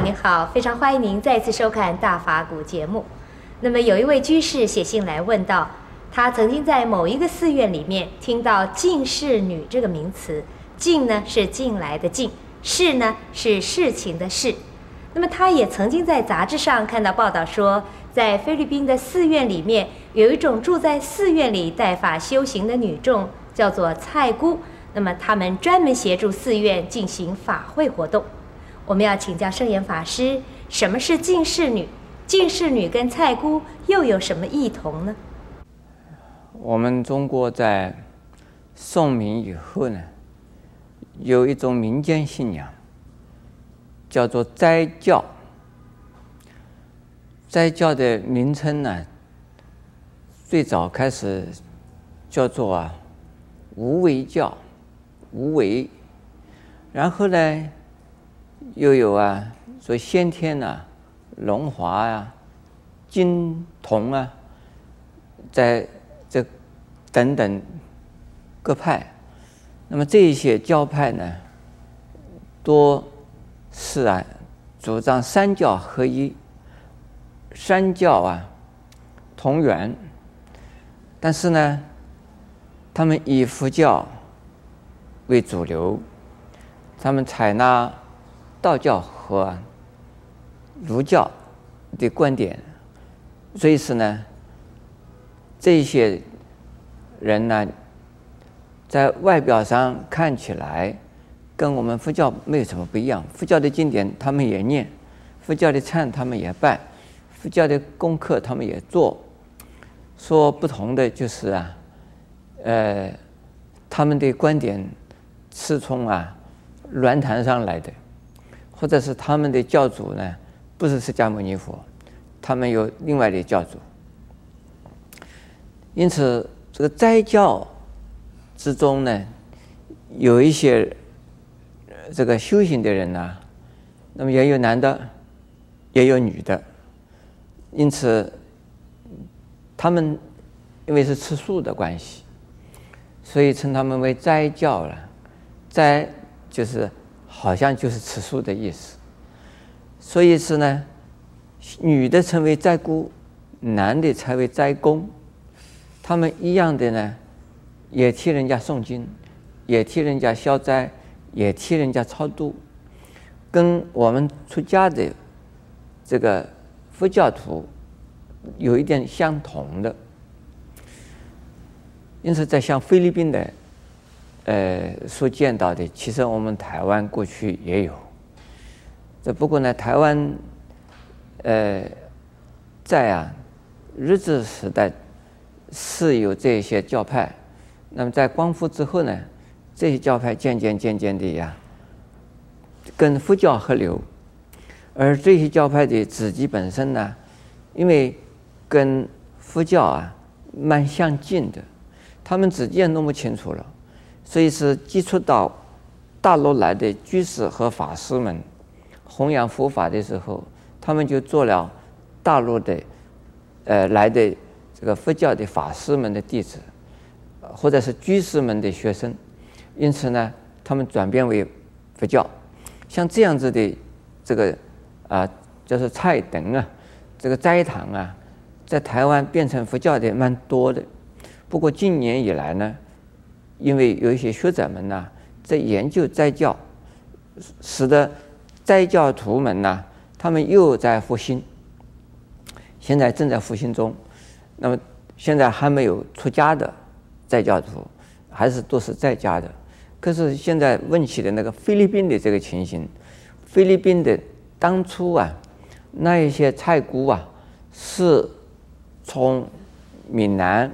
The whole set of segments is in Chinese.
您好，非常欢迎您再次收看《大法古》节目。那么有一位居士写信来问道，他曾经在某一个寺院里面听到“进士女”这个名词，“进”呢是进来的“进”，“士”呢是事情的“事”。那么他也曾经在杂志上看到报道说，在菲律宾的寺院里面有一种住在寺院里带法修行的女众，叫做菜姑。那么他们专门协助寺院进行法会活动。我们要请教圣严法师，什么是进士女？进士女跟菜姑又有什么异同呢？我们中国在宋明以后呢，有一种民间信仰，叫做斋教。斋教的名称呢，最早开始叫做啊无为教，无为，然后呢。又有啊，说先天呐、龙华啊，金铜啊，在这等等各派，那么这一些教派呢，多是啊，主张三教合一，三教啊同源，但是呢，他们以佛教为主流，他们采纳。道教和儒教的观点，所以是呢，这些人呢，在外表上看起来跟我们佛教没有什么不一样。佛教的经典他们也念，佛教的忏他们也拜，佛教的功课他们也做。说不同的就是啊，呃，他们的观点是从啊论坛上来的。或者是他们的教主呢，不是释迦牟尼佛，他们有另外的教主。因此，这个斋教之中呢，有一些这个修行的人呢，那么也有男的，也有女的。因此，他们因为是吃素的关系，所以称他们为斋教了。斋就是。好像就是吃素的意思，所以是呢，女的称为斋姑，男的称为斋公，他们一样的呢，也替人家诵经，也替人家消灾，也替人家超度，跟我们出家的这个佛教徒有一点相同的，因此在像菲律宾的。呃，所见到的，其实我们台湾过去也有。只不过呢，台湾，呃，在啊日治时代是有这些教派，那么在光复之后呢，这些教派渐渐渐渐的呀，跟佛教合流，而这些教派的自己本身呢，因为跟佛教啊蛮相近的，他们自己也弄不清楚了。所以是接触到大陆来的居士和法师们弘扬佛法的时候，他们就做了大陆的呃来的这个佛教的法师们的弟子，或者是居士们的学生，因此呢，他们转变为佛教。像这样子的这个啊，就是菜灯啊，这个斋堂啊，在台湾变成佛教的蛮多的。不过近年以来呢，因为有一些学者们呢，在研究斋教，使得斋教徒们呢，他们又在复兴，现在正在复兴中。那么现在还没有出家的斋教徒，还是都是在家的。可是现在问起的那个菲律宾的这个情形，菲律宾的当初啊，那一些菜姑啊，是从闽南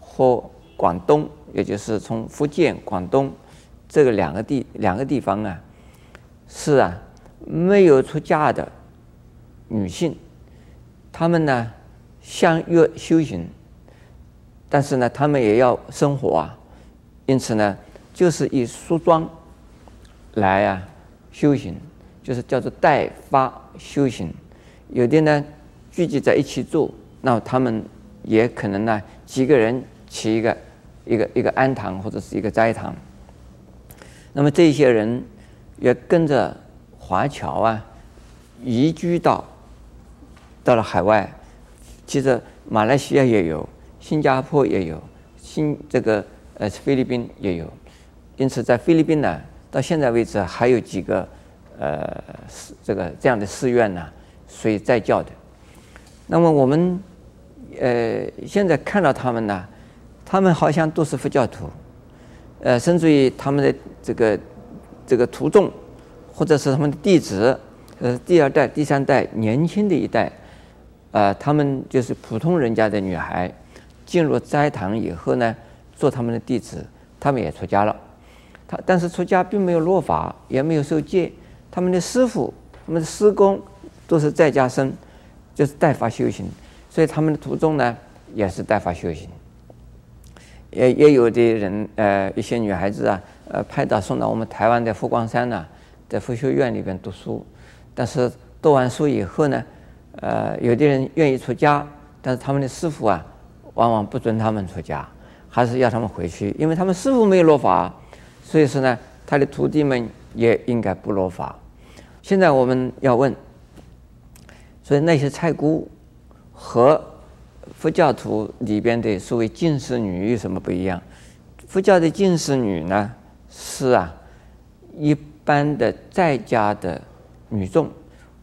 或广东。也就是从福建、广东这个两个地两个地方啊，是啊，没有出家的女性，她们呢相约修行，但是呢，她们也要生活啊，因此呢，就是以梳妆来啊修行，就是叫做带发修行。有的呢聚集在一起住，那他们也可能呢几个人起一个。一个一个庵堂或者是一个斋堂，那么这些人也跟着华侨啊，移居到到了海外，其实马来西亚也有，新加坡也有，新这个呃菲律宾也有，因此在菲律宾呢，到现在为止还有几个呃这个这样的寺院呢，属于在教的。那么我们呃现在看到他们呢，他们好像都是佛教徒，呃，甚至于他们的这个这个徒众，或者是他们的弟子，呃，第二代、第三代年轻的一代，呃，他们就是普通人家的女孩，进入斋堂以后呢，做他们的弟子，他们也出家了。他但是出家并没有落法，也没有受戒，他们的师傅、他们的师公都是在家生，就是带发修行，所以他们的徒众呢也是带发修行。也也有的人，呃，一些女孩子啊，呃，派到送到我们台湾的佛光山呢，在佛学院里边读书，但是读完书以后呢，呃，有的人愿意出家，但是他们的师傅啊，往往不准他们出家，还是要他们回去，因为他们师傅没有落法，所以说呢，他的徒弟们也应该不落法。现在我们要问，所以那些菜姑和。佛教徒里边的所谓净室女有什么不一样？佛教的净室女呢，是啊，一般的在家的女众，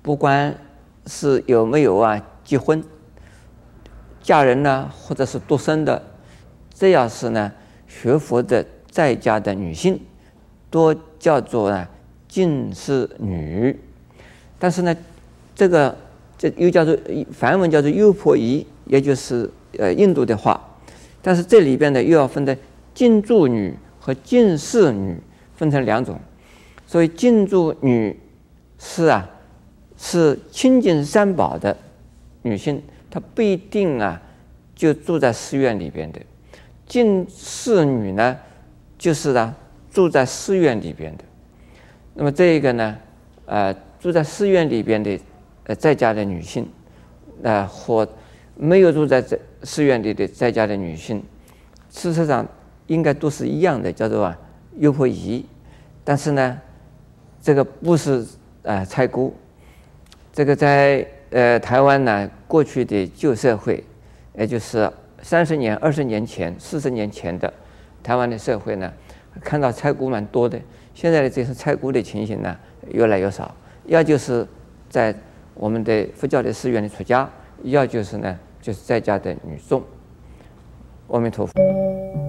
不管是有没有啊结婚、嫁人呢，或者是独身的，只要是呢学佛的在家的女性，都叫做呢净室女。但是呢，这个这又叫做梵文叫做优婆夷。也就是呃印度的话，但是这里边呢又要分的净住女和净室女分成两种，所以净住女是啊是亲近三宝的女性，她不一定啊就住在寺院里边的，净室女呢就是啊住在寺院里边的，那么这一个呢呃住在寺院里边的呃在家的女性，呃或。没有住在这寺院里的在家的女性，事实上应该都是一样的，叫做啊优婆夷。但是呢，这个不是啊菜姑。这个在呃台湾呢，过去的旧社会，也就是三十年、二十年前、四十年前的台湾的社会呢，看到菜姑蛮多的。现在的这些菜姑的情形呢，越来越少。要就是在我们的佛教的寺院里出家，要就是呢。就是在家的女众，阿弥陀佛。